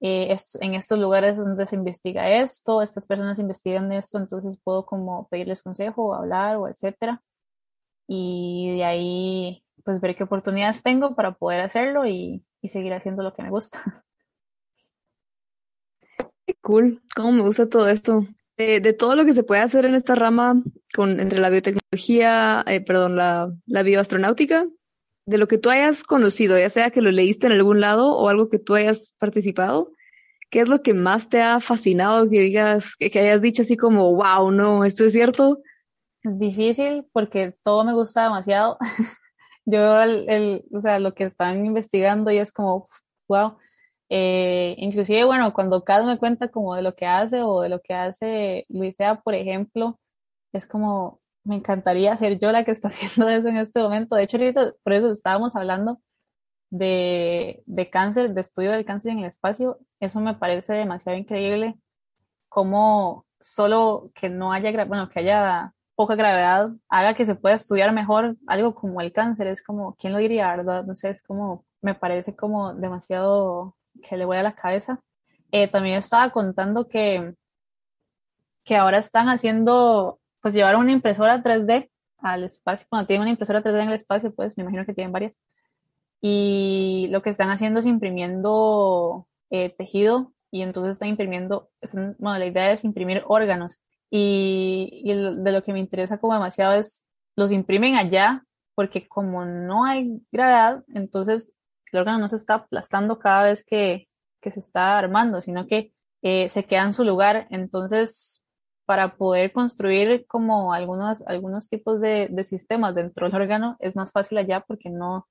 E: eh, en estos lugares donde se investiga esto, estas personas investigan esto, entonces puedo como pedirles consejo o hablar o etcétera. Y de ahí pues ver qué oportunidades tengo para poder hacerlo y, seguir haciendo lo que me gusta. [LAUGHS]
D: Cool, cómo me gusta todo esto. de todo lo que se puede hacer en esta rama con, entre la biotecnología, eh, perdón, la, la bioastronáutica, de lo que tú hayas conocido, ya sea que lo leíste en algún lado o algo que tú hayas participado, ¿qué es lo que más te ha fascinado que digas, que, hayas dicho así como, wow, no, esto es cierto?
E: Difícil porque todo me gusta demasiado. [LAUGHS] Yo, el, el, o sea, lo que están investigando y es como, wow. Eh, inclusive, bueno, cuando cada me cuenta como de lo que hace o de lo que hace Luisea, por ejemplo, es como, me encantaría ser yo la que está [LAUGHS] haciendo eso en este momento. De hecho, ahorita, por eso estábamos hablando de, de cáncer, de estudio del cáncer en el espacio. Eso me parece demasiado increíble, como solo que no haya, bueno, que haya poca gravedad haga que se pueda estudiar mejor algo como el cáncer. Es como, ¿quién lo diría, verdad? No sé, es como, me parece como demasiado que le voy a la cabeza. Eh, también estaba contando que, que ahora están haciendo, pues llevar una impresora 3D al espacio. Cuando tienen una impresora 3D en el espacio, pues me imagino que tienen varias. Y lo que están haciendo es imprimiendo eh, tejido y entonces están imprimiendo, bueno, la idea es imprimir órganos. Y, y de lo que me interesa como demasiado es, los imprimen allá porque como no hay gravedad, entonces el órgano no se está aplastando cada vez que, que se está armando, sino que eh, se queda en su lugar. Entonces, para poder construir como algunos, algunos tipos de, de, sistemas dentro del órgano, es más fácil allá porque no,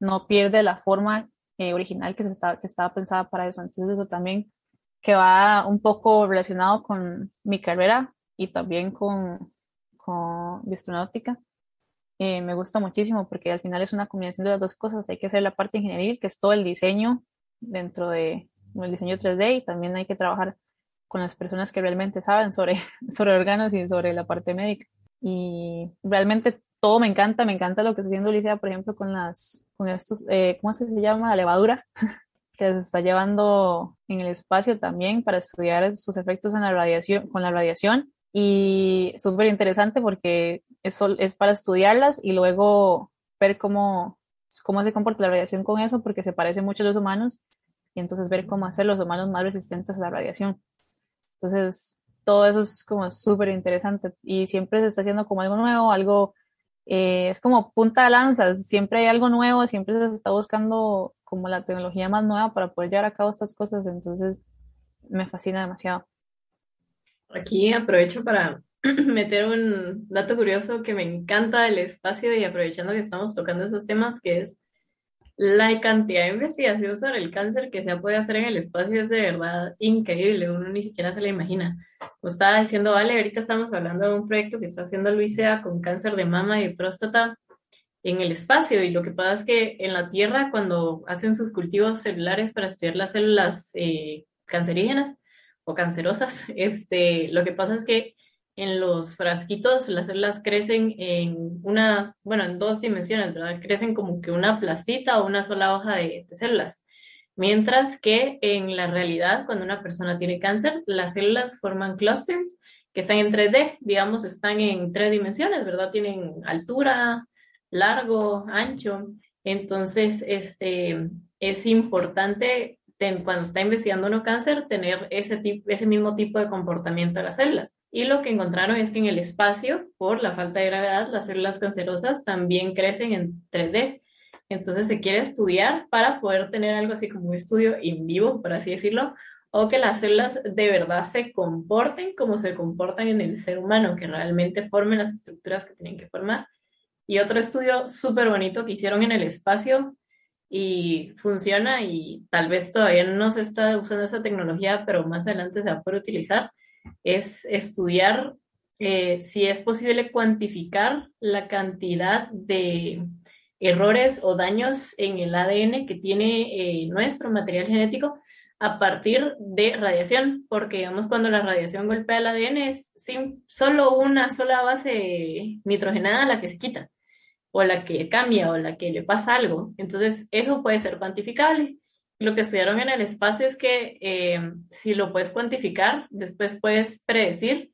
E: no pierde la forma eh, original que, se estaba, que estaba pensada para eso. Entonces, eso también que va un poco relacionado con mi carrera y también con, con astronáutica eh, me gusta muchísimo porque al final es una combinación de las dos cosas. Hay que hacer la parte ingeniería, que es todo el diseño dentro de el diseño 3D y también hay que trabajar con las personas que realmente saben sobre, [LAUGHS] sobre órganos y sobre la parte médica. Y realmente todo me encanta, me encanta lo que está haciendo Alicia, por ejemplo, con las, con estos, eh, ¿cómo se llama? La levadura, [LAUGHS] que se está llevando en el espacio también para estudiar sus efectos en la radiación, con la radiación. Y súper interesante porque eso es para estudiarlas y luego ver cómo, cómo se comporta la radiación con eso, porque se parece mucho a los humanos, y entonces ver cómo hacer los humanos más resistentes a la radiación. Entonces, todo eso es como súper interesante y siempre se está haciendo como algo nuevo, algo, eh, es como punta de lanza, siempre hay algo nuevo, siempre se está buscando como la tecnología más nueva para poder llevar a cabo estas cosas, entonces me fascina demasiado.
C: Aquí aprovecho para [CLEARS THROAT] meter un dato curioso que me encanta del espacio y aprovechando que estamos tocando esos temas, que es la cantidad de investigación sobre el cáncer que se puede hacer en el espacio es de verdad increíble, uno ni siquiera se la imagina. Como estaba diciendo, vale, ahorita estamos hablando de un proyecto que está haciendo Luisea con cáncer de mama y próstata en el espacio y lo que pasa es que en la Tierra cuando hacen sus cultivos celulares para estudiar las células eh, cancerígenas o cancerosas, [LAUGHS] este, lo que pasa es que en los frasquitos las células crecen en una, bueno, en dos dimensiones, ¿verdad? Crecen como que una placita o una sola hoja de, células. Mientras que en la realidad, cuando una persona tiene cáncer, las células forman clusters que están en 3D, digamos, están en tres dimensiones, ¿verdad? Tienen altura, largo, ancho. Entonces, este, es importante cuando está investigando uno cáncer tener ese, tipo, ese mismo tipo de comportamiento de las células. Y lo que encontraron es que en el espacio, por la falta de gravedad, las células cancerosas también crecen en 3D. Entonces se quiere estudiar para poder tener algo así como un estudio en vivo, por así decirlo, o que las células de verdad se comporten como se comportan en el ser humano, que realmente formen las estructuras que tienen que formar. Y otro estudio súper bonito que hicieron en el espacio y funciona y tal vez todavía no se está usando esa tecnología, pero más adelante se va a poder utilizar, es estudiar eh, si es posible cuantificar la cantidad de errores o daños en el ADN que tiene eh, nuestro material genético a partir de radiación, porque digamos cuando la radiación golpea el ADN es sin, solo una sola base nitrogenada la que se quita, o la que cambia, o la que le pasa algo. Entonces, eso puede ser cuantificable lo que estudiaron en el espacio es que eh, si lo puedes cuantificar, después puedes predecir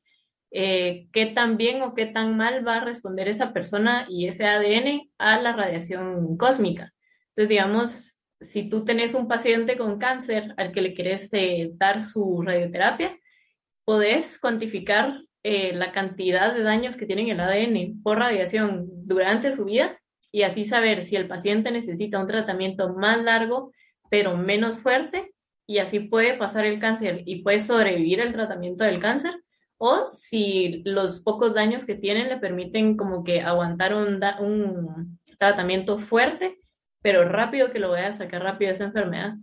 C: eh, qué tan bien o qué tan mal va a responder esa persona y ese ADN a la radiación cósmica. Entonces, digamos, si tú tenés un paciente con cáncer al que le quieres eh, dar su radioterapia, podés cuantificar la cantidad de daños que tiene el ADN por radiación durante su vida y así saber si el paciente necesita un tratamiento más largo pero menos fuerte y así puede pasar el cáncer y puede sobrevivir al tratamiento del cáncer, o si los pocos daños que tienen le permiten como que aguantar un, tratamiento fuerte, pero rápido que lo vaya a sacar rápido esa enfermedad.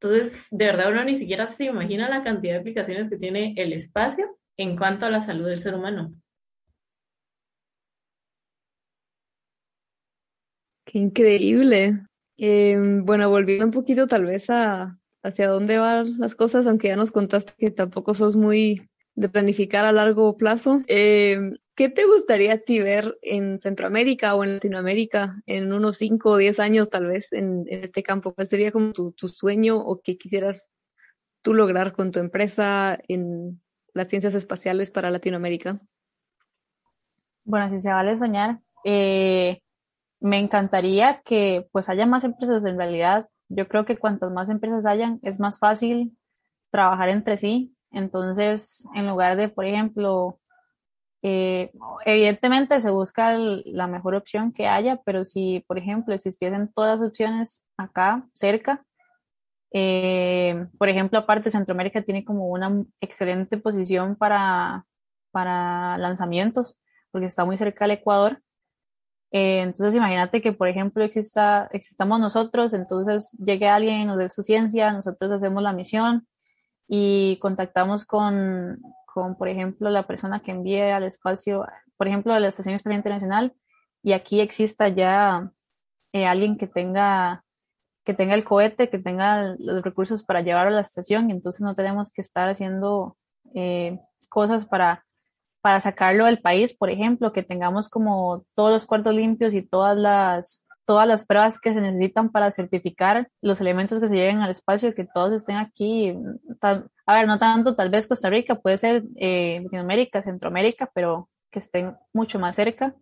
C: Entonces, de verdad uno ni siquiera se imagina la cantidad de aplicaciones que tiene el espacio en cuanto a la salud del ser humano.
D: Qué increíble. Em, bueno, volviendo un poquito tal vez a hacia dónde van las cosas, aunque ya nos contaste que tampoco sos muy de planificar a largo plazo. Em, ¿Qué te gustaría a ti ver en Centroamérica o en Latinoamérica en unos 5 o 10 años tal vez en, este campo? ¿Cuál sería como tu, tu, sueño o qué quisieras tú lograr con tu empresa en las ciencias espaciales para Latinoamérica?
E: Bueno, si se vale soñar, eh, me encantaría que pues haya más empresas en realidad. Yo creo que cuantas más empresas hayan, es más fácil trabajar entre sí. Entonces, en lugar de, por ejemplo, eh, evidentemente se busca la mejor opción que haya, pero si, por ejemplo, existiesen todas las opciones acá, cerca, eh, por ejemplo, aparte Centroamérica tiene como una excelente posición para, para lanzamientos, porque está muy cerca del Ecuador. Eh, entonces, imagínate que, por ejemplo, exista, existamos nosotros, entonces llegue alguien y nos dé su ciencia, nosotros hacemos la misión y contactamos con, con, por ejemplo, la persona que envíe al espacio, por ejemplo, a la Estación Espacial Internacional, y aquí exista ya eh, alguien que tenga que tenga el cohete, que tenga los recursos para llevarlo a la estación, y entonces no tenemos que estar haciendo eh, cosas para para sacarlo del país, por ejemplo, que tengamos como todos los cuartos limpios y todas las todas las pruebas que se necesitan para certificar los elementos que se lleven al espacio, que todos estén aquí. a ver, no tanto tal vez Costa Rica, puede ser eh, Latinoamérica, Centroamérica, pero que estén mucho más cerca.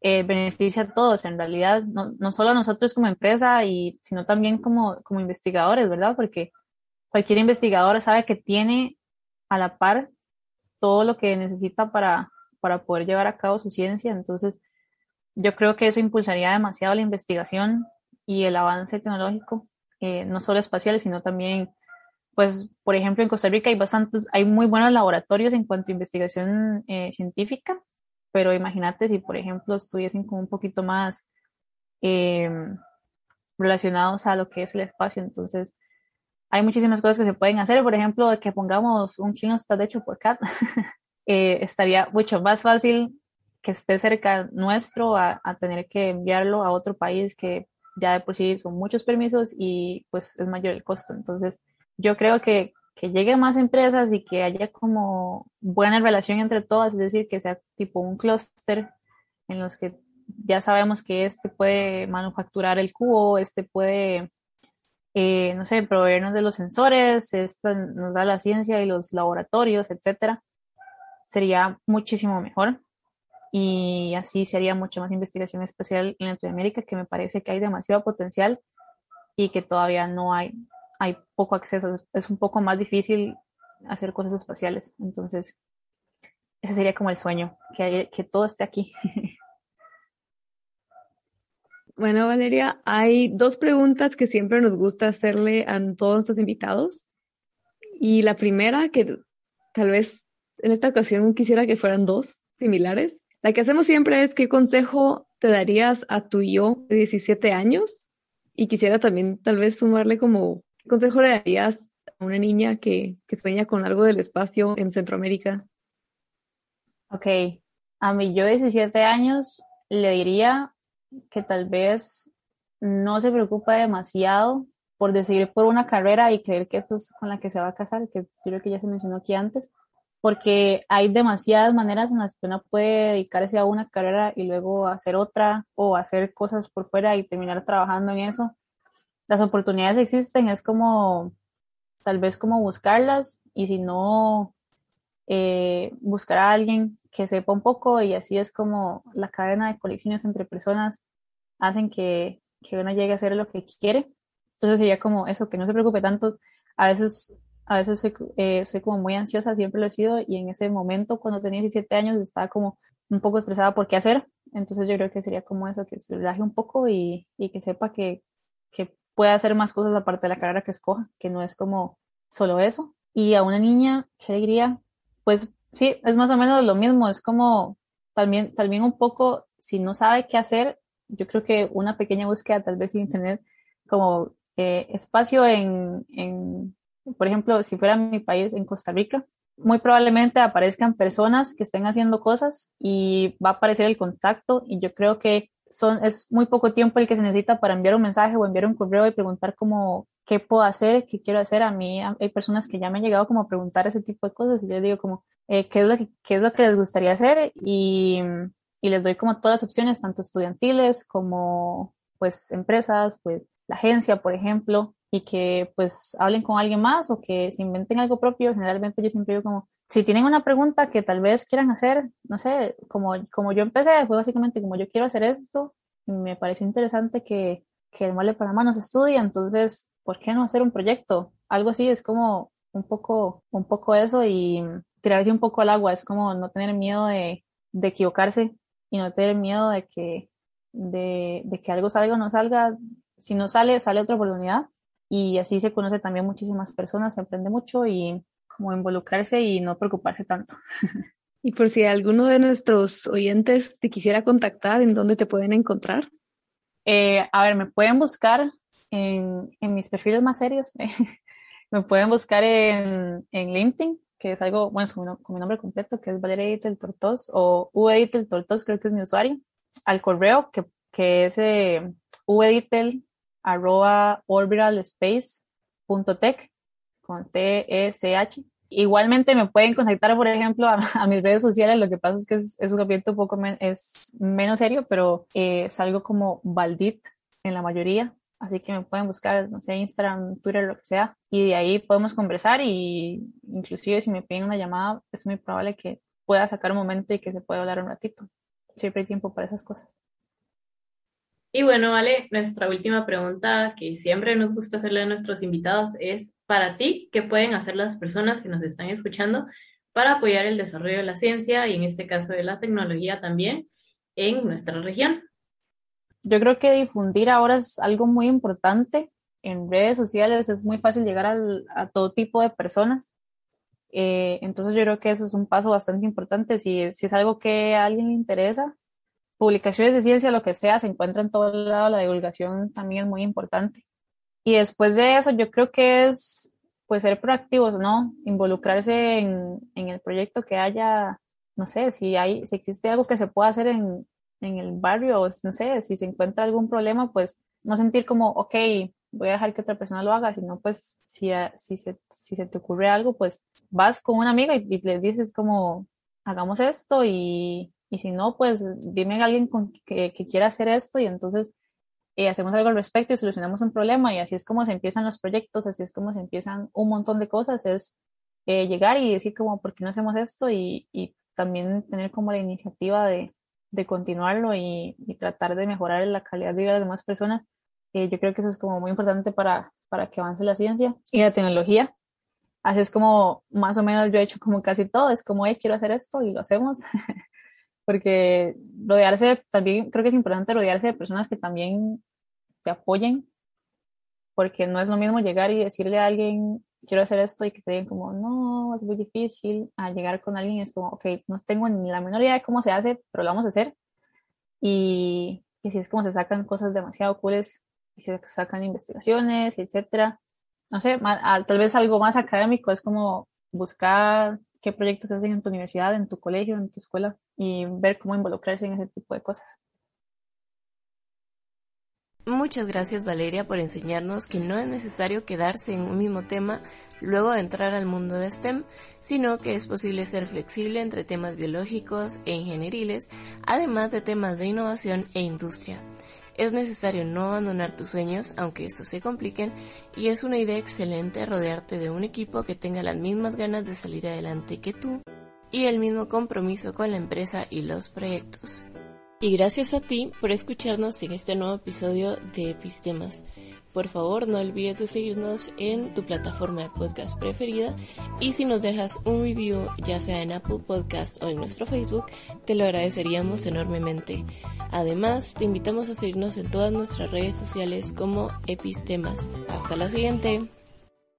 E: Eh, beneficia a todos, en realidad, no, no, solo a nosotros como empresa, y, sino también como, como investigadores, ¿verdad? Porque cualquier investigador sabe que tiene a la par todo lo que necesita para, para poder llevar a cabo su ciencia. Entonces, yo creo que eso impulsaría demasiado la investigación y el avance tecnológico, eh, no solo espacial, sino también, pues, por ejemplo, en Costa Rica hay bastantes, hay muy buenos laboratorios en cuanto a investigación eh, científica, pero imagínate si, por ejemplo, estuviesen como un poquito más eh, relacionados a lo que es el espacio. Entonces, hay muchísimas cosas que se pueden hacer, por ejemplo, que pongamos un está hecho por CAT, [LAUGHS] eh, estaría mucho más fácil que esté cerca nuestro a, tener que enviarlo a otro país que ya de por sí son muchos permisos y pues es mayor el costo. Entonces, yo creo que, que lleguen más empresas y que haya como buena relación entre todas, es decir, que sea tipo un clúster en los que ya sabemos que este puede manufacturar el cubo, este puede eh, no sé, proveernos de los sensores, esto nos da la ciencia y los laboratorios, etcétera, sería muchísimo mejor. Y así sería mucho más investigación espacial en Latinoamérica, que me parece que hay demasiado potencial y que todavía no hay, hay poco acceso. Es un poco más difícil hacer cosas espaciales. Entonces, ese sería como el sueño, que, que todo esté aquí. [LAUGHS]
D: Bueno, Valeria, hay dos preguntas que siempre nos gusta hacerle a todos nuestros invitados. Y la primera, que tal vez en esta ocasión quisiera que fueran dos similares. La que hacemos siempre es qué consejo te darías a tu yo de 17 años. Y quisiera también tal vez sumarle como qué consejo le darías a una niña que, que sueña con algo del espacio en Centroamérica.
E: Ok, a mi yo de 17 años le diría que tal vez no se preocupa demasiado por decidir por una carrera y creer que esta es con la que se va a casar, que yo creo que ya se mencionó aquí antes, porque hay demasiadas maneras en las que uno puede dedicarse a una carrera y luego hacer otra o hacer cosas por fuera y terminar trabajando en eso. Las oportunidades existen, es como tal vez como buscarlas y si no, eh, buscar a alguien que sepa un poco y así es como la cadena de colecciones entre personas hacen que, que uno llegue a hacer lo que quiere. Entonces sería como eso, que no se preocupe tanto. A veces, a veces soy, eh, soy como muy ansiosa, siempre lo he sido, y en ese momento, cuando tenía 17 años, estaba como un poco estresada por qué hacer. Entonces yo creo que sería como eso, que se relaje un poco y, y que sepa que, que puede hacer más cosas aparte de la carrera que escoja, que no es como solo eso. Y a una niña, qué alegría, pues sí, es más o menos lo mismo, es como también, también un poco, si no sabe qué hacer, yo creo que una pequeña búsqueda tal vez en internet como eh, espacio en, en, por ejemplo, si fuera mi país, en Costa Rica, muy probablemente aparezcan personas que estén haciendo cosas y va a aparecer el contacto y yo creo que son, es muy poco tiempo el que se necesita para enviar un mensaje o enviar un correo y preguntar como qué puedo hacer, qué quiero hacer. A mí hay personas que ya me han llegado como a preguntar ese tipo de cosas y yo digo como eh, qué, es lo que, qué es lo que les gustaría hacer y, y les doy como todas las opciones, tanto estudiantiles como pues empresas, pues la agencia, por ejemplo, y que pues hablen con alguien más o que se inventen algo propio. Generalmente yo siempre digo como, si tienen una pregunta que tal vez quieran hacer, no sé, como, como yo empecé, fue básicamente como yo quiero hacer esto, me pareció interesante que, que el Mole Panamá nos estudie, entonces, ¿por qué no hacer un proyecto? Algo así es como un poco, un poco eso y tirarse un poco al agua, es como no tener miedo de, de equivocarse y no tener miedo de que, de, de que algo salga o no salga. Si no sale, sale otra oportunidad y así se conoce también muchísimas personas, se aprende mucho y como involucrarse y no preocuparse tanto. [LAUGHS]
B: Y por si alguno de nuestros oyentes te quisiera contactar, ¿en dónde te pueden encontrar?
E: Eh, a ver, me pueden buscar en, en mis perfiles más serios. [LAUGHS] me pueden buscar en, en, LinkedIn, que es algo, bueno, con mi, con mi nombre completo, que es Valeria Editel Tortos, o Ueditel Tortos, creo que es mi usuario. Al correo, que, que es eh, ueditel arroba orbitalspace.tech con T-E-C-H. Igualmente me pueden contactar, por ejemplo, a, mis redes sociales. Lo que pasa es que es, un ambiente un poco es menos serio, pero eh, salgo como Valdit en la mayoría. Así que me pueden buscar, no sé, Instagram, Twitter, lo que sea. Y de ahí podemos conversar y inclusive si me piden una llamada, es muy probable que pueda sacar un momento y que se pueda hablar un ratito. Siempre hay tiempo para esas cosas.
C: Y bueno, vale, nuestra última pregunta que siempre nos gusta hacerle a nuestros invitados es, para ti, ¿qué pueden hacer las personas que nos están escuchando para apoyar el desarrollo de la ciencia y en este caso de la tecnología también en nuestra región?
E: Yo creo que difundir ahora es algo muy importante. En redes sociales es muy fácil llegar al, a todo tipo de personas. Eh, entonces yo creo que eso es un paso bastante importante. Si, si es algo que a alguien le interesa, publicaciones de ciencia, lo que sea, se encuentra en todo lado, la divulgación también es muy importante. Y después de eso, yo creo que es pues ser proactivos, ¿no? Involucrarse en, en el proyecto que haya, no sé, si hay, si existe algo que se pueda hacer en, en el barrio, o no sé, si se encuentra algún problema, pues no sentir como, ok, voy a dejar que otra persona lo haga, sino pues si, si, se, si se te ocurre algo, pues vas con una amiga y, y le dices como, hagamos esto y, y si no, pues dime a alguien con, que, que, quiera hacer esto y entonces eh, hacemos algo al respecto y solucionamos un problema y así es como se empiezan los proyectos, así es como se empiezan un montón de cosas, es eh, llegar y decir como, ¿por qué no hacemos esto? Y también tener como la iniciativa de, de continuarlo y, y, tratar de mejorar la calidad de vida de las demás personas. Eh, yo creo que eso es como muy importante para, para que avance la ciencia y la tecnología. Así es como más o menos yo he hecho como casi todo, es como, hey, quiero hacer esto y lo hacemos. [LAUGHS] porque rodearse, también creo que es importante rodearse de personas que también te apoyen, porque no es lo mismo llegar y decirle a alguien, quiero hacer esto y que te digan como, no, es muy difícil, a llegar con alguien es como, ok, no tengo ni la menor idea de cómo se hace, pero lo vamos a hacer. Y, así es como se sacan cosas demasiado cooles y se sacan investigaciones, etcétera. No sé, tal vez algo más académico es como buscar qué proyectos hacen en tu universidad, en tu colegio, en tu escuela y ver cómo involucrarse en ese tipo de cosas.
A: Muchas gracias Valeria por enseñarnos que no es necesario quedarse en un mismo tema luego de entrar al mundo de STEM, sino que es posible ser flexible entre temas biológicos e ingenieriles, además de temas de innovación e industria. Es necesario no abandonar tus sueños, aunque estos se compliquen, y es una idea excelente rodearte de un equipo que tenga las mismas ganas de salir adelante que tú y el mismo compromiso con la empresa y los proyectos. Y gracias a ti por escucharnos en este nuevo episodio de Epistemas. Por favor, no olvides de seguirnos en tu plataforma de podcast preferida y si nos dejas un review, ya sea en Apple Podcast o en nuestro Facebook, te lo agradeceríamos enormemente. Además, te invitamos a seguirnos en todas nuestras redes sociales como Epistemas. Hasta la siguiente.